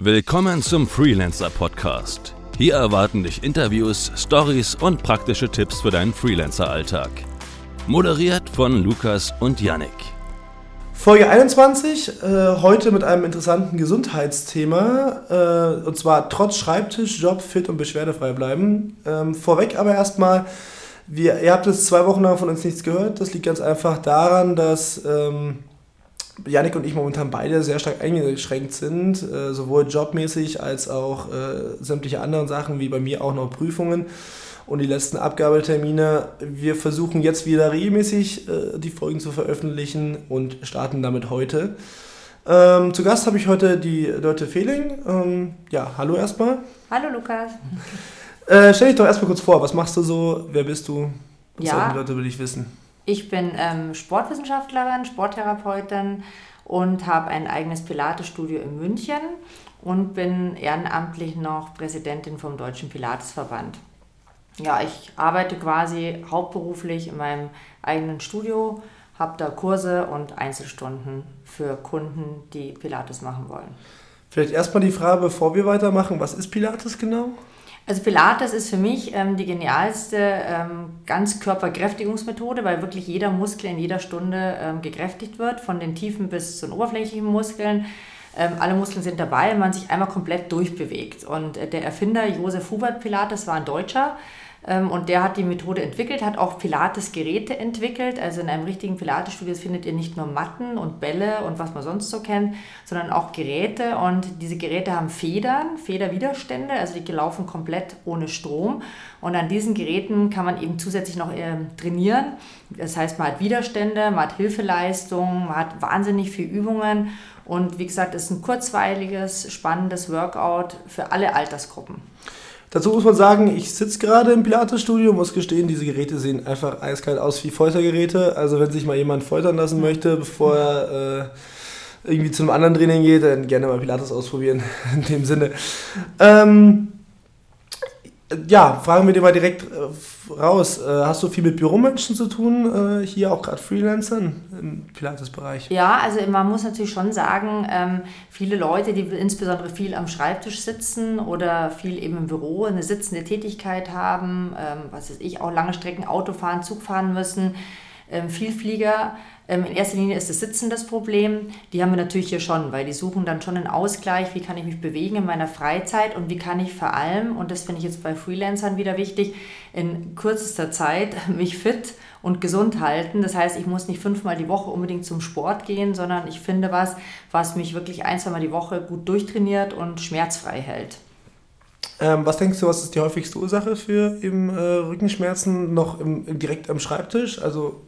Willkommen zum Freelancer Podcast. Hier erwarten dich Interviews, Stories und praktische Tipps für deinen Freelancer-Alltag. Moderiert von Lukas und Yannick. Folge 21, äh, heute mit einem interessanten Gesundheitsthema, äh, und zwar trotz Schreibtisch, Job, fit und beschwerdefrei bleiben. Ähm, vorweg aber erstmal, wir, ihr habt jetzt zwei Wochen lang von uns nichts gehört. Das liegt ganz einfach daran, dass ähm, Janik und ich momentan beide sehr stark eingeschränkt sind, äh, sowohl jobmäßig als auch äh, sämtliche anderen Sachen, wie bei mir auch noch Prüfungen und die letzten Abgabetermine. Wir versuchen jetzt wieder regelmäßig äh, die Folgen zu veröffentlichen und starten damit heute. Ähm, zu Gast habe ich heute die Leute Fehling. Ähm, ja, hallo erstmal. Hallo Lukas. Äh, stell dich doch erstmal kurz vor, was machst du so, wer bist du? Was Ja. sollten die Leute über dich wissen? Ich bin ähm, Sportwissenschaftlerin, Sporttherapeutin und habe ein eigenes Pilates-Studio in München und bin ehrenamtlich noch Präsidentin vom Deutschen Pilatesverband. Ja, ich arbeite quasi hauptberuflich in meinem eigenen Studio, habe da Kurse und Einzelstunden für Kunden, die Pilates machen wollen. Vielleicht erstmal die Frage, bevor wir weitermachen, was ist Pilates genau? Also Pilates ist für mich ähm, die genialste ähm, Ganzkörperkräftigungsmethode, weil wirklich jeder Muskel in jeder Stunde ähm, gekräftigt wird, von den tiefen bis zu den oberflächlichen Muskeln. Ähm, alle Muskeln sind dabei, man sich einmal komplett durchbewegt. Und äh, der Erfinder Josef Hubert Pilates war ein Deutscher. Ähm, Und der hat die Methode entwickelt, hat auch Pilates-Geräte entwickelt. Also in einem richtigen Pilates-Studio findet ihr nicht nur Matten und Bälle und was man sonst so kennt, sondern auch Geräte. Und diese Geräte haben Federn, Federwiderstände, also die laufen komplett ohne Strom. Und an diesen Geräten kann man eben zusätzlich noch ähm, trainieren. Das heißt, man hat Widerstände, man hat Hilfeleistung, man hat wahnsinnig viel Übungen. Und wie gesagt, es ist ein kurzweiliges, spannendes Workout für alle Altersgruppen. Dazu muss man sagen, ich sitze gerade im Pilates-Studio, muss gestehen, diese Geräte sehen einfach eiskalt aus wie Foltergeräte. Also wenn sich mal jemand foltern lassen möchte, bevor er äh, irgendwie zu einem anderen Training geht, dann gerne mal Pilates ausprobieren, in dem Sinne. Ähm, ja, fragen wir dir mal direkt äh, raus. Äh, hast du viel mit Büromenschen zu tun, äh, hier auch gerade Freelancern im Pilates-Bereich? Ja, also man muss natürlich schon sagen, ähm, viele Leute, die insbesondere viel am Schreibtisch sitzen oder viel eben im Büro eine sitzende Tätigkeit haben, ähm, was weiß ich, auch lange Strecken Auto fahren, Zug fahren müssen, ähm, Vielflieger. Ähm, in erster Linie ist das Sitzen das Problem. Die haben wir natürlich hier schon, weil die suchen dann schon einen Ausgleich, wie kann ich mich bewegen in meiner Freizeit und wie kann ich vor allem, und das finde ich jetzt bei Freelancern wieder wichtig, in kürzester Zeit mich fit und gesund halten. Das heißt, ich muss nicht fünfmal die Woche unbedingt zum Sport gehen, sondern ich finde was, was mich wirklich ein, zweimal die Woche gut durchtrainiert und schmerzfrei hält. Ähm, was denkst du, was ist die häufigste Ursache für eben äh, Rückenschmerzen noch im, direkt am Schreibtisch? Also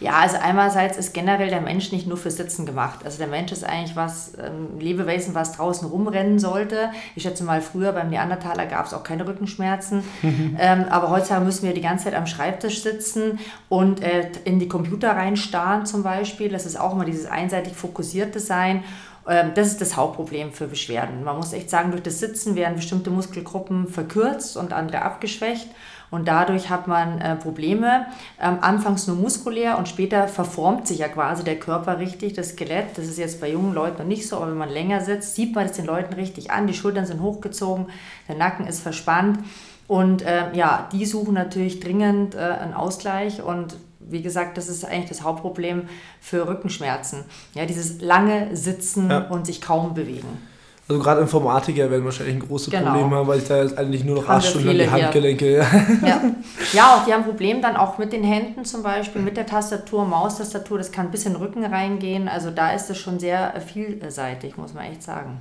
Ja, also einerseits ist generell der Mensch nicht nur für Sitzen gemacht. Also der Mensch ist eigentlich was, ähm, Lebewesen, was draußen rumrennen sollte. Ich schätze mal, früher beim Neandertaler gab es auch keine Rückenschmerzen. ähm, aber heutzutage müssen wir die ganze Zeit am Schreibtisch sitzen und äh, in die Computer reinstarren zum Beispiel. Das ist auch immer dieses einseitig fokussierte Sein. Ähm, Das ist das Hauptproblem für Beschwerden. Man muss echt sagen, durch das Sitzen werden bestimmte Muskelgruppen verkürzt und andere abgeschwächt. Und dadurch hat man äh, Probleme, ähm, anfangs nur muskulär und später verformt sich ja quasi der Körper richtig, das Skelett. Das ist jetzt bei jungen Leuten noch nicht so, aber wenn man länger sitzt, sieht man es den Leuten richtig an. Die Schultern sind hochgezogen, der Nacken ist verspannt. Und ähm, ja, die suchen natürlich dringend äh, einen Ausgleich und wie gesagt, das ist eigentlich das Hauptproblem für Rückenschmerzen. Ja, dieses lange Sitzen Ja. und sich kaum bewegen. Also gerade Informatiker werden wahrscheinlich ein großes Genau. Problem haben, weil ich da jetzt eigentlich nur noch Arschstunden an die viele hier. Handgelenke. Ja. ja, und die haben ein Problem dann auch mit den Händen zum Beispiel, mit der Tastatur, Maustastatur, das kann bis in den Rücken reingehen. Also da ist es schon sehr vielseitig, muss man echt sagen.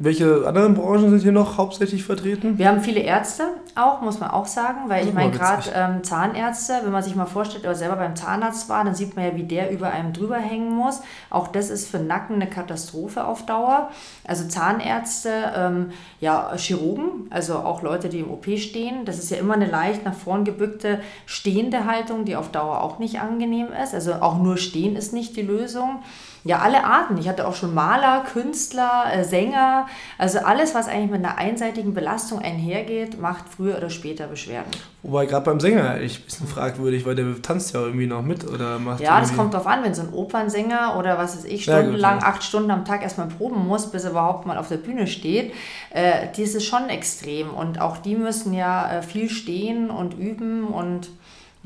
Welche anderen Branchen sind hier noch hauptsächlich vertreten? Wir haben viele Ärzte auch, muss man auch sagen, weil ich meine, gerade ähm, Zahnärzte, wenn man sich mal vorstellt, oder selber beim Zahnarzt war, dann sieht man ja, wie der über einem drüber hängen muss. Auch das ist für Nacken eine Katastrophe auf Dauer. Also Zahnärzte, ähm, ja, Chirurgen, also auch Leute, die im OP stehen. Das ist ja immer eine leicht nach vorn gebückte stehende Haltung, die auf Dauer auch nicht angenehm ist. Also auch nur stehen ist nicht die Lösung. Ja, alle Arten. Ich hatte auch schon Maler, Künstler, äh, Sänger, Also alles, was eigentlich mit einer einseitigen Belastung einhergeht, macht früher oder später Beschwerden. Wobei gerade beim Sänger eigentlich ein bisschen fragwürdig, weil der tanzt ja irgendwie noch mit oder macht. Ja, das kommt drauf an, wenn so ein Opernsänger oder was weiß ich, stundenlang, ja. acht Stunden am Tag erstmal proben muss, bis er überhaupt mal auf der Bühne steht, äh, die ist schon extrem. Und auch die müssen ja äh, viel stehen und üben und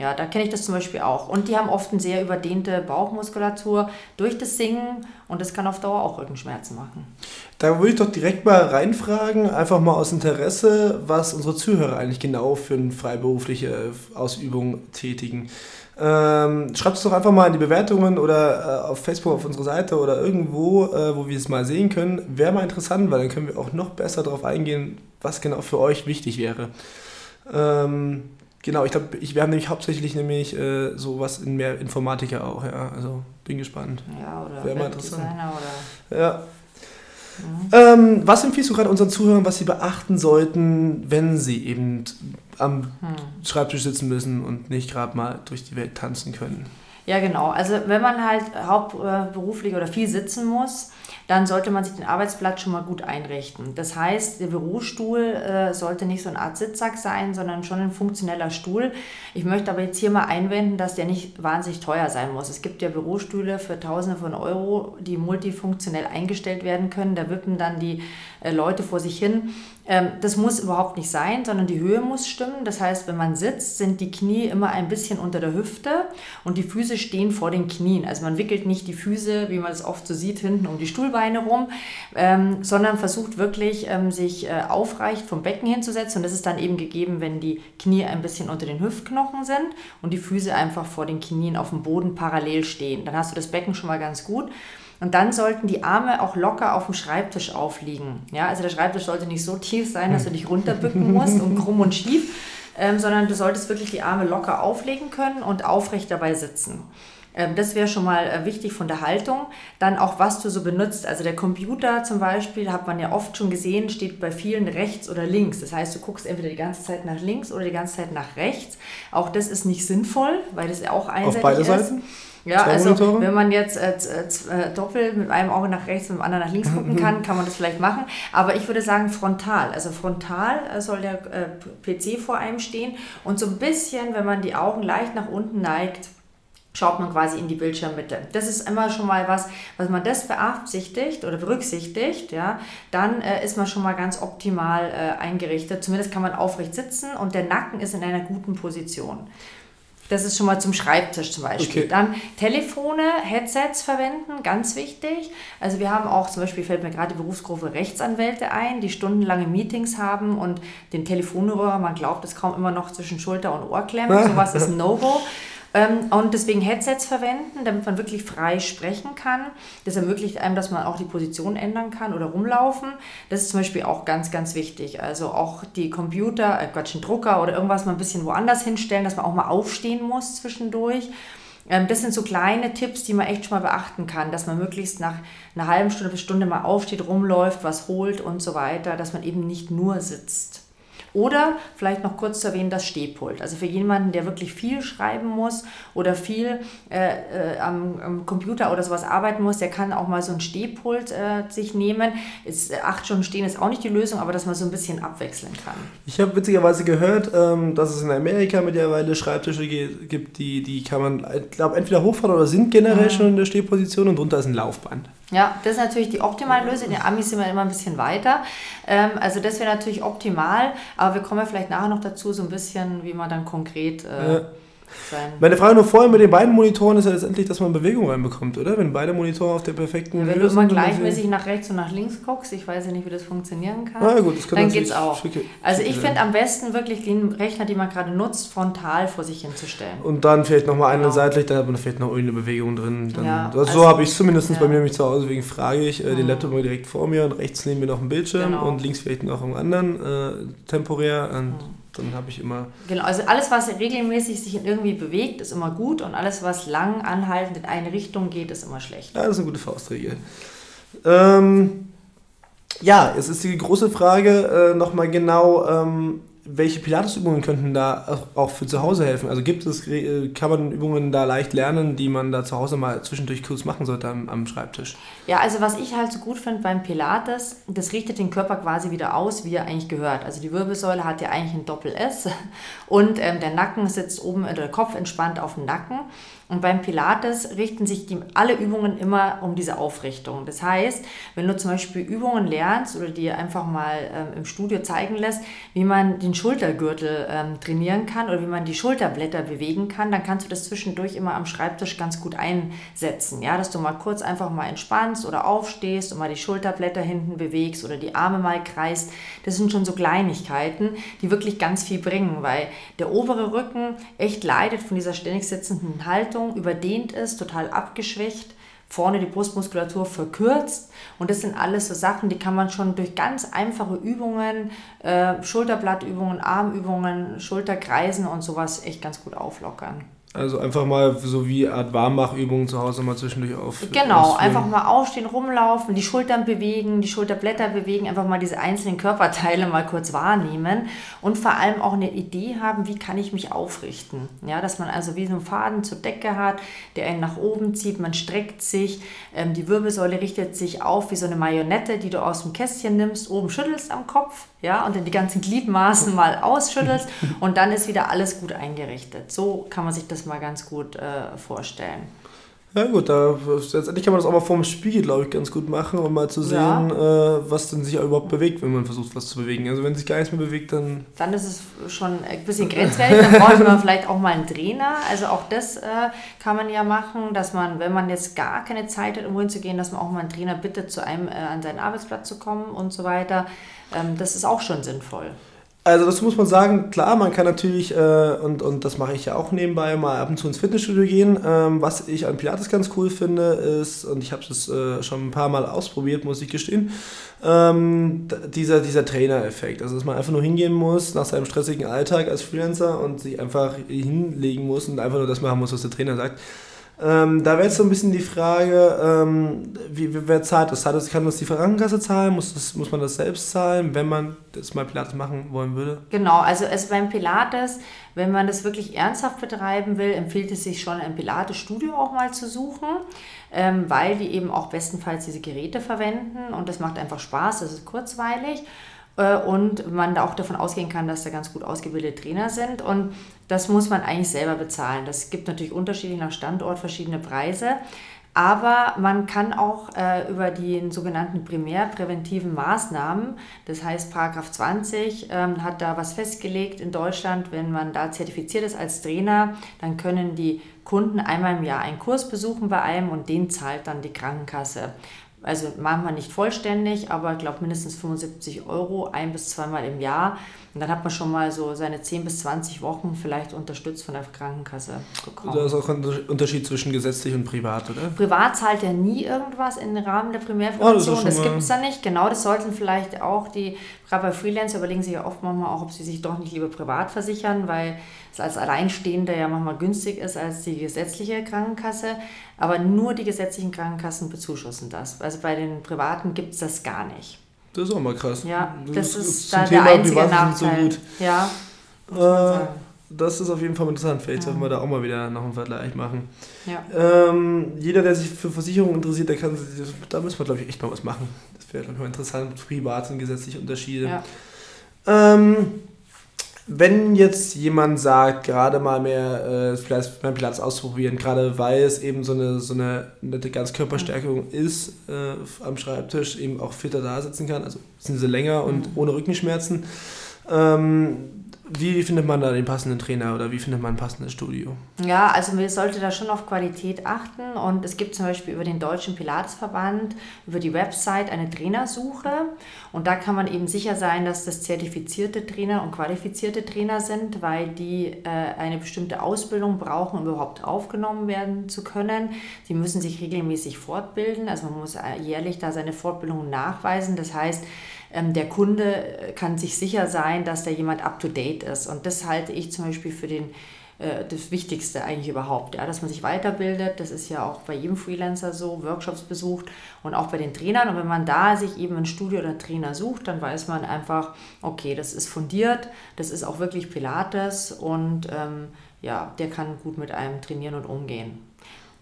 ja, da kenne ich das zum Beispiel auch. Und die haben oft eine sehr überdehnte Bauchmuskulatur durch das Singen und das kann auf Dauer auch Rückenschmerzen machen. Da würde ich doch direkt mal reinfragen, einfach mal aus Interesse, was unsere Zuhörer eigentlich genau für eine freiberufliche Ausübung tätigen. Ähm, schreibt es doch einfach mal in die Bewertungen oder äh, auf Facebook auf unsere Seite oder irgendwo, äh, wo wir es mal sehen können. Wäre mal interessant, weil dann können wir auch noch besser darauf eingehen, was genau für euch wichtig wäre. Ähm, Genau, ich glaube, ich, wir haben nämlich hauptsächlich nämlich äh, sowas in mehr Informatiker auch, ja. Also bin gespannt. Ja, oder Wäre mal interessant. Oder ja. Mhm. Ähm, was empfiehlst du gerade unseren Zuhörern, was sie beachten sollten, wenn sie eben am hm. Schreibtisch sitzen müssen und nicht gerade mal durch die Welt tanzen können? Ja, genau. Also wenn man halt hauptberuflich oder viel sitzen muss, dann sollte man sich den Arbeitsplatz schon mal gut einrichten. Das heißt, der Bürostuhl äh, sollte nicht so eine Art Sitzsack sein, sondern schon ein funktioneller Stuhl. Ich möchte aber jetzt hier mal einwenden, dass der nicht wahnsinnig teuer sein muss. Es gibt ja Bürostühle für Tausende von Euro, die multifunktionell eingestellt werden können. Da wippen dann die Leute vor sich hin. Ähm, das muss überhaupt nicht sein, sondern die Höhe muss stimmen. Das heißt, wenn man sitzt, sind die Knie immer ein bisschen unter der Hüfte und die Füße stehen vor den Knien. Also man wickelt nicht die Füße, wie man es oft so sieht, hinten um die Stuhlbeine rum, ähm, sondern versucht wirklich, ähm, sich äh, aufrecht vom Becken hinzusetzen. Und das ist dann eben gegeben, wenn die Knie ein bisschen unter den Hüftknochen sind und die Füße einfach vor den Knien auf dem Boden parallel stehen. Dann hast du das Becken schon mal ganz gut. Und dann sollten die Arme auch locker auf dem Schreibtisch aufliegen. Ja, also der Schreibtisch sollte nicht so tief sein, dass du dich runterbücken musst und krumm und schief, ähm, sondern du solltest wirklich die Arme locker auflegen können und aufrecht dabei sitzen. Ähm, das wäre schon mal äh, wichtig von der Haltung. Dann auch, was du so benutzt. Also der Computer zum Beispiel, hat man ja oft schon gesehen, steht bei vielen rechts oder links. Das heißt, du guckst entweder die ganze Zeit nach links oder die ganze Zeit nach rechts. Auch das ist nicht sinnvoll, weil das auch einseitig Auf beide ist. Seiten? Ja, Zwei also Monitore? wenn man jetzt äh, äh, doppelt mit einem Auge nach rechts und mit dem anderen nach links gucken kann, kann man das vielleicht machen. Aber ich würde sagen frontal. Also frontal äh, soll der äh, PC vor einem stehen und so ein bisschen, wenn man die Augen leicht nach unten neigt, schaut man quasi in die Bildschirmmitte. Das ist immer schon mal was, was man das beabsichtigt oder berücksichtigt, ja, dann äh, ist man schon mal ganz optimal äh, eingerichtet. Zumindest kann man aufrecht sitzen und der Nacken ist in einer guten Position. Das ist schon mal zum Schreibtisch zum Beispiel. Okay. Dann Telefone, Headsets verwenden, ganz wichtig. Also wir haben auch, zum Beispiel fällt mir gerade die Berufsgruppe Rechtsanwälte ein, die stundenlange Meetings haben und den Telefonhörer, man glaubt es kaum immer noch zwischen Schulter und Ohr klemmen. Sowas ist ein No-Go. Ähm, und deswegen Headsets verwenden, damit man wirklich frei sprechen kann. Das ermöglicht einem, dass man auch die Position ändern kann oder rumlaufen. Das ist zum Beispiel auch ganz, ganz wichtig. Also auch die Computer, äh Quatsch, einen Drucker oder irgendwas mal ein bisschen woanders hinstellen, dass man auch mal aufstehen muss zwischendurch. Ähm, das sind so kleine Tipps, die man echt schon mal beachten kann, dass man möglichst nach einer halben Stunde bis Stunde mal aufsteht, rumläuft, was holt und so weiter, dass man eben nicht nur sitzt. Oder vielleicht noch kurz zu erwähnen, das Stehpult. Also für jemanden, der wirklich viel schreiben muss oder viel äh, äh, am, am, Computer oder sowas arbeiten muss, der kann auch mal so ein Stehpult äh, sich nehmen. Ist, äh, acht Stunden stehen ist auch nicht die Lösung, aber dass man so ein bisschen abwechseln kann. Ich habe witzigerweise gehört, ähm, dass es in Amerika mittlerweile Schreibtische gibt, die, die kann man, ich glaube, entweder hochfahren oder sind generell mhm. schon in der Stehposition und drunter ist ein Laufband. Ja, das ist natürlich die optimale Lösung. Die Amis sind immer ein bisschen weiter. Ähm, also das wäre natürlich optimal, aber wir kommen ja vielleicht nachher noch dazu, so ein bisschen, wie man dann konkret äh, ja sein. Meine Frage nur vorher mit den beiden Monitoren ist ja letztendlich, dass man Bewegung reinbekommt, oder? Wenn beide Monitore auf der perfekten ja, Wenn Höhe du immer gleichmäßig nach rechts und nach links guckst, ich weiß ja nicht, wie das funktionieren kann, ah, gut, das kann dann geht es auch. Schicke, also ich finde am besten wirklich den Rechner, den man gerade nutzt, frontal vor sich hinzustellen. Und dann vielleicht nochmal genau. eine seitlich, dann hat man vielleicht noch irgendeine Bewegung drin. Dann, ja, also so habe ich es zumindest ja. bei mir nämlich zu Hause, deswegen frage ich äh, den mhm. Laptop mal direkt vor mir und rechts neben mir noch ein Bildschirm genau. und links vielleicht noch einen anderen, äh, temporär. Und mhm dann habe ich immer. Genau, also alles, was regelmäßig sich irgendwie bewegt, ist immer gut und alles, was lang anhaltend in eine Richtung geht, ist immer schlecht. Ja, das ist eine gute Faustregel. Ähm, ja, es ist die große Frage äh, nochmal genau, ähm, welche Pilatesübungen könnten da auch für zu Hause helfen? Also gibt es, äh, kann man Übungen da leicht lernen, die man da zu Hause mal zwischendurch kurz machen sollte am, am Schreibtisch? Ja, also was ich halt so gut finde beim Pilates, das richtet den Körper quasi wieder aus, wie er eigentlich gehört. Also die Wirbelsäule hat ja eigentlich ein Doppel-S und ähm, der Nacken sitzt oben, oder der Kopf entspannt auf dem Nacken. Und beim Pilates richten sich die, alle Übungen immer um diese Aufrichtung. Das heißt, wenn du zum Beispiel Übungen lernst oder dir einfach mal ähm, im Studio zeigen lässt, wie man den Schultergürtel ähm, trainieren kann oder wie man die Schulterblätter bewegen kann, dann kannst du das zwischendurch immer am Schreibtisch ganz gut einsetzen. Ja, dass du mal kurz einfach mal entspannst oder aufstehst und mal die Schulterblätter hinten bewegst oder die Arme mal kreist. Das sind schon so Kleinigkeiten, die wirklich ganz viel bringen, weil der obere Rücken echt leidet von dieser ständig sitzenden Haltung Haltung überdehnt ist, total abgeschwächt, vorne die Brustmuskulatur verkürzt. Und das sind alles so Sachen, die kann man schon durch ganz einfache Übungen, äh, Schulterblattübungen, Armübungen, Schulterkreisen und sowas echt ganz gut auflockern. Also einfach mal so wie Art Warmmachübungen zu Hause mal zwischendurch auf. Genau, ausführen. einfach mal aufstehen, rumlaufen, die Schultern bewegen, die Schulterblätter bewegen, einfach mal diese einzelnen Körperteile mal kurz wahrnehmen und vor allem auch eine Idee haben, wie kann ich mich aufrichten. Ja, dass man also wie so einen Faden zur Decke hat, der einen nach oben zieht, man streckt sich, ähm, die Wirbelsäule richtet sich auf wie so eine Marionette, die du aus dem Kästchen nimmst, oben schüttelst am Kopf, ja, und dann die ganzen Gliedmaßen mal ausschüttelst und dann ist wieder alles gut eingerichtet. So kann man sich das mal ganz gut äh, vorstellen. Ja gut, da, letztendlich kann man das auch mal vorm Spiegel, glaube ich, ganz gut machen, um mal zu sehen, ja. äh, was denn sich überhaupt bewegt, wenn man versucht, was zu bewegen. Also wenn sich gar nichts mehr bewegt, dann... Dann ist es schon ein bisschen grenzwertig, dann braucht man vielleicht auch mal einen Trainer. Also auch das äh, kann man ja machen, dass man, wenn man jetzt gar keine Zeit hat, irgendwo hinzugehen, dass man auch mal einen Trainer bittet, zu einem äh, an seinen Arbeitsplatz zu kommen und so weiter. Ähm, das ist auch schon sinnvoll. Also das muss man sagen, klar, man kann natürlich, äh, und, und das mache ich ja auch nebenbei, mal ab und zu ins Fitnessstudio gehen. Ähm, was ich an Pilates ganz cool finde, ist, und ich habe es äh, schon ein paar Mal ausprobiert, muss ich gestehen, ähm, dieser, dieser Trainer-Effekt. Also dass man einfach nur hingehen muss nach seinem stressigen Alltag als Freelancer und sich einfach hinlegen muss und einfach nur das machen muss, was der Trainer sagt. Ähm, da wäre jetzt so ein bisschen die Frage, ähm, wie, wer zahlt das? Zahlt das? Kann das die Krankenkasse zahlen? Muss, das, muss man das selbst zahlen, wenn man das mal Pilates machen wollen würde? Genau, also es beim Pilates, wenn man das wirklich ernsthaft betreiben will, empfiehlt es sich schon ein Pilates-Studio auch mal zu suchen, ähm, weil die eben auch bestenfalls diese Geräte verwenden und das macht einfach Spaß, das ist kurzweilig. Äh, und man da auch davon ausgehen kann, dass da ganz gut ausgebildete Trainer sind. Und das muss man eigentlich selber bezahlen. Das gibt natürlich unterschiedlich nach Standort verschiedene Preise. Aber man kann auch äh, über die sogenannten primärpräventiven Maßnahmen, das heißt Paragraph 20 ähm, hat da was festgelegt in Deutschland, wenn man da zertifiziert ist als Trainer, dann können die Kunden einmal im Jahr einen Kurs besuchen bei einem und den zahlt dann die Krankenkasse. Also manchmal nicht vollständig, aber ich glaube mindestens 75 Euro ein bis zweimal im Jahr. Und dann hat man schon mal so seine 10 bis 20 Wochen vielleicht unterstützt von der Krankenkasse bekommen. Da ist auch ein Unterschied zwischen gesetzlich und privat, oder? Privat zahlt ja nie irgendwas im Rahmen der Primärprävention. Oh, das, das gibt es da nicht. Genau, das sollten vielleicht auch die, gerade bei Freelancer überlegen sich ja oft manchmal auch, ob sie sich doch nicht lieber privat versichern, weil es als Alleinstehender ja manchmal günstig ist als die gesetzliche Krankenkasse. Aber nur die gesetzlichen Krankenkassen bezuschussen das. Also bei den privaten gibt es das gar nicht. Das ist auch mal krass. Ja, das, das ist da der einzige Nachteil. So ja, äh, das ist auf jeden Fall interessant. Vielleicht ja. sollten wir da auch mal wieder noch einen Vergleich machen. Ja. Ähm, jeder, der sich für Versicherungen interessiert, der kann, da müssen wir, glaube ich, echt mal was machen. Das wäre, glaube ich, mal interessant. Privat und gesetzliche Unterschiede. Ja. Ähm, wenn jetzt jemand sagt, gerade mal mehr äh, vielleicht beim Platz ausprobieren, gerade weil es eben so eine, so eine nette Ganzkörperstärkung ist äh, am Schreibtisch, eben auch fitter da sitzen kann, also sind sie länger und mhm. ohne Rückenschmerzen. Ähm, wie findet man da den passenden Trainer oder wie findet man ein passendes Studio? Ja, also man sollte da schon auf Qualität achten und es gibt zum Beispiel über den Deutschen Pilatesverband, über die Website eine Trainersuche und da kann man eben sicher sein, dass das zertifizierte Trainer und qualifizierte Trainer sind, weil die äh, eine bestimmte Ausbildung brauchen, um überhaupt aufgenommen werden zu können. Sie müssen sich regelmäßig fortbilden, also man muss äh, jährlich da seine Fortbildung nachweisen. Das heißt, der Kunde kann sich sicher sein, dass da jemand up-to-date ist. Und das halte ich zum Beispiel für den äh, das Wichtigste eigentlich überhaupt, ja, dass man sich weiterbildet. Das ist ja auch bei jedem Freelancer so, Workshops besucht und auch bei den Trainern. Und wenn man da sich eben ein Studio oder einen Trainer sucht, dann weiß man einfach, okay, das ist fundiert, das ist auch wirklich Pilates und ähm, ja, der kann gut mit einem trainieren und umgehen.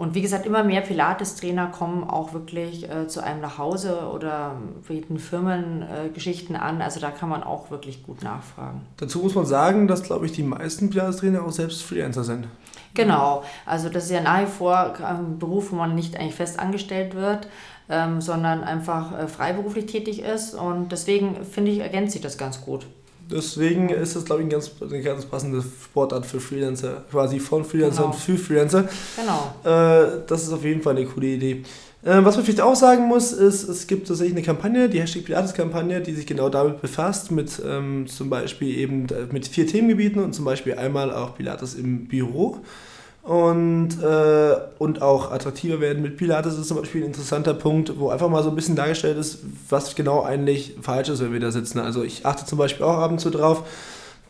Und wie gesagt, immer mehr Pilates-Trainer kommen auch wirklich äh, zu einem nach Hause oder bieten Firmengeschichten äh, an. Also da kann man auch wirklich gut nachfragen. Dazu muss man sagen, dass, glaube ich, die meisten Pilates-Trainer auch selbst Freelancer sind. Genau. Also das ist ja nach wie vor ein Beruf, wo man nicht eigentlich fest angestellt wird, ähm, sondern einfach äh, freiberuflich tätig ist. Und deswegen finde ich, ergänzt sich das ganz gut. Deswegen ist das, glaube ich, ein ganz, eine ganz passende Sportart für Freelancer, quasi von Freelancer genau. für Freelancer. Genau. Äh, das ist auf jeden Fall eine coole Idee. Äh, was man vielleicht auch sagen muss, ist, es gibt tatsächlich eine Kampagne, die Hashtag Pilates-Kampagne, die sich genau damit befasst, mit ähm, zum Beispiel eben mit vier Themengebieten und zum Beispiel einmal auch Pilates im Büro und, äh, und auch attraktiver werden mit Pilates ist zum Beispiel ein interessanter Punkt, wo einfach mal so ein bisschen dargestellt ist, was genau eigentlich falsch ist, wenn wir da sitzen. Also ich achte zum Beispiel auch ab und zu drauf,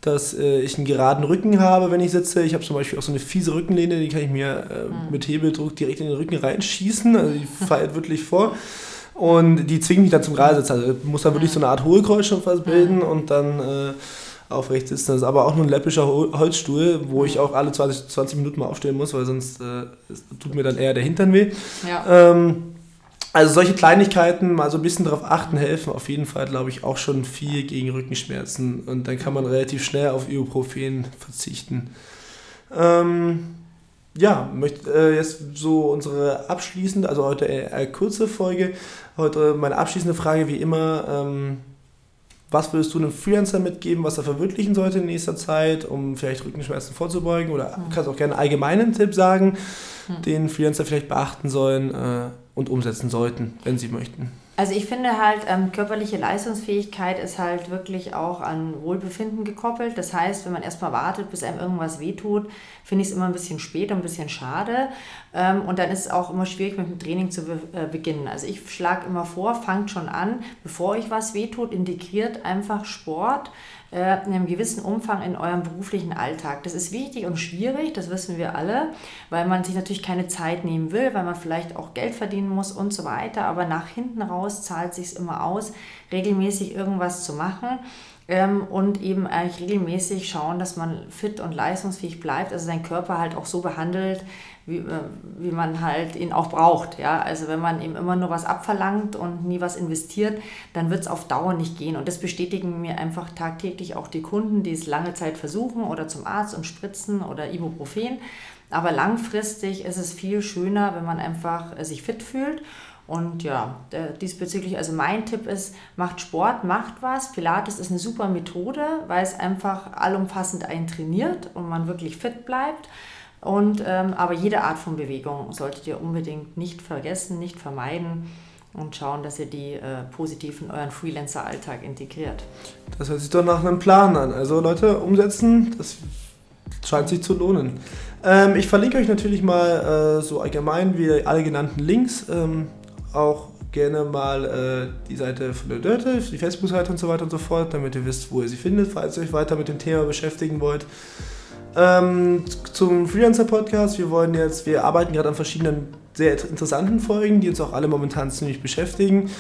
dass äh, ich einen geraden Rücken habe, wenn ich sitze. Ich habe zum Beispiel auch so eine fiese Rückenlehne, die kann ich mir äh, mhm. mit Hebeldruck direkt in den Rücken reinschießen. Also die fällt wirklich vor. Und die zwingt mich dann zum Gerade Also muss dann wirklich so eine Art Hohlkreuz schon fast bilden mhm. und dann äh, aufrecht sitzen. Das ist aber auch nur ein läppischer Holzstuhl, wo ich auch alle 20, 20 Minuten mal aufstehen muss, weil sonst äh, tut mir dann eher der Hintern weh. Ja. Ähm, also solche Kleinigkeiten, mal so ein bisschen darauf achten, helfen auf jeden Fall, glaube ich, auch schon viel gegen Rückenschmerzen. Und dann kann man relativ schnell auf Ibuprofen verzichten. Ähm, ja, möchte äh, jetzt so unsere abschließende, also heute eher, eher kurze Folge. Heute meine abschließende Frage wie immer. Ähm, was würdest du einem Freelancer mitgeben, was er verwirklichen sollte in nächster Zeit, um vielleicht Rückenschmerzen vorzubeugen? Oder mhm. kannst auch gerne einen allgemeinen Tipp sagen, mhm. den Freelancer vielleicht beachten sollen äh, und umsetzen sollten, wenn sie möchten? Also ich finde halt, ähm, körperliche Leistungsfähigkeit ist halt wirklich auch an Wohlbefinden gekoppelt. Das heißt, wenn man erstmal wartet, bis einem irgendwas wehtut, finde ich es immer ein bisschen spät und ein bisschen schade. Ähm, und dann ist es auch immer schwierig, mit dem Training zu be äh, beginnen. Also ich schlage immer vor, fangt schon an, bevor euch was wehtut, integriert einfach Sport in einem gewissen Umfang in eurem beruflichen Alltag. Das ist wichtig und schwierig, das wissen wir alle, weil man sich natürlich keine Zeit nehmen will, weil man vielleicht auch Geld verdienen muss und so weiter. Aber nach hinten raus zahlt sich immer aus, regelmäßig irgendwas zu machen ähm, und eben eigentlich regelmäßig schauen, dass man fit und leistungsfähig bleibt, also seinen Körper halt auch so behandelt, wie, äh, wie man halt ihn auch braucht. Ja? Also wenn man ihm immer nur was abverlangt und nie was investiert, dann wird es auf Dauer nicht gehen. Und das bestätigen mir einfach tagtäglich auch die Kunden, die es lange Zeit versuchen oder zum Arzt und spritzen oder Ibuprofen. Aber langfristig ist es viel schöner, wenn man einfach äh, sich fit fühlt und ja, diesbezüglich, also mein Tipp ist, macht Sport, macht was. Pilates ist eine super Methode, weil es einfach allumfassend einen trainiert und man wirklich fit bleibt. Und, ähm, aber jede Art von Bewegung solltet ihr unbedingt nicht vergessen, nicht vermeiden und schauen, dass ihr die äh, positiv in euren Freelancer-Alltag integriert. Das hört sich doch nach einem Plan an. Also Leute, umsetzen, das scheint sich zu lohnen. Ähm, ich verlinke euch natürlich mal äh, so allgemein wie alle genannten Links. Ähm, auch gerne mal äh, die Seite von der Dörte, die Facebook-Seite und so weiter und so fort, damit ihr wisst, wo ihr sie findet, falls ihr euch weiter mit dem Thema beschäftigen wollt. Ähm, zum Freelancer-Podcast, wir wollen jetzt, wir arbeiten gerade an verschiedenen sehr interessanten Folgen, die uns auch alle momentan ziemlich beschäftigen.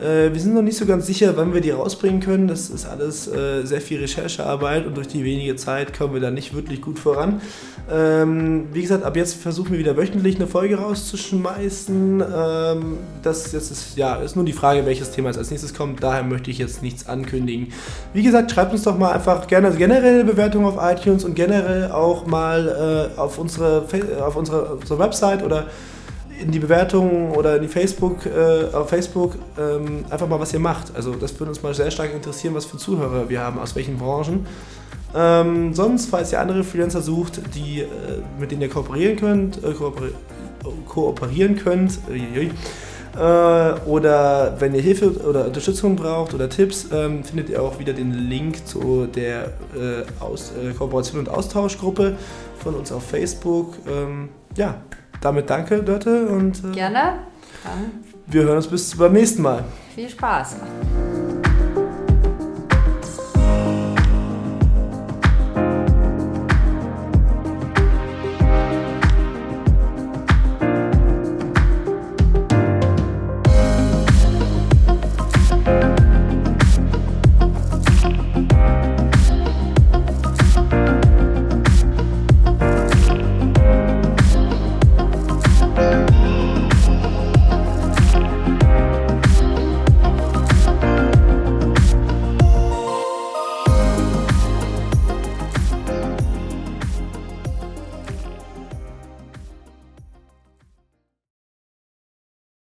Äh, wir sind noch nicht so ganz sicher, wann wir die rausbringen können. Das ist alles äh, sehr viel Recherchearbeit und durch die wenige Zeit kommen wir da nicht wirklich gut voran. Ähm, wie gesagt, ab jetzt versuchen wir wieder wöchentlich eine Folge rauszuschmeißen. Ähm, das jetzt ist, ja, ist nur die Frage, welches Thema jetzt als nächstes kommt. Daher möchte ich jetzt nichts ankündigen. Wie gesagt, schreibt uns doch mal einfach gerne generell eine Bewertung auf iTunes und generell auch mal äh, auf, unsere, auf unsere, unsere Website oder in die Bewertungen oder in die Facebook, äh, auf Facebook ähm, einfach mal, was ihr macht. Also das würde uns mal sehr stark interessieren, was für Zuhörer wir haben, aus welchen Branchen. Ähm, sonst, falls ihr andere Freelancer sucht, die, äh, mit denen ihr kooperieren könnt, äh, kooperi kooperieren könnt, äh, oder wenn ihr Hilfe oder Unterstützung braucht oder Tipps, ähm, findet ihr auch wieder den Link zu der äh, Aus äh, Kooperation und Austauschgruppe von uns auf Facebook. Ähm, ja, damit danke, Dörte. Und, äh, Gerne. Dann. Wir hören uns bis beim nächsten Mal. Viel Spaß.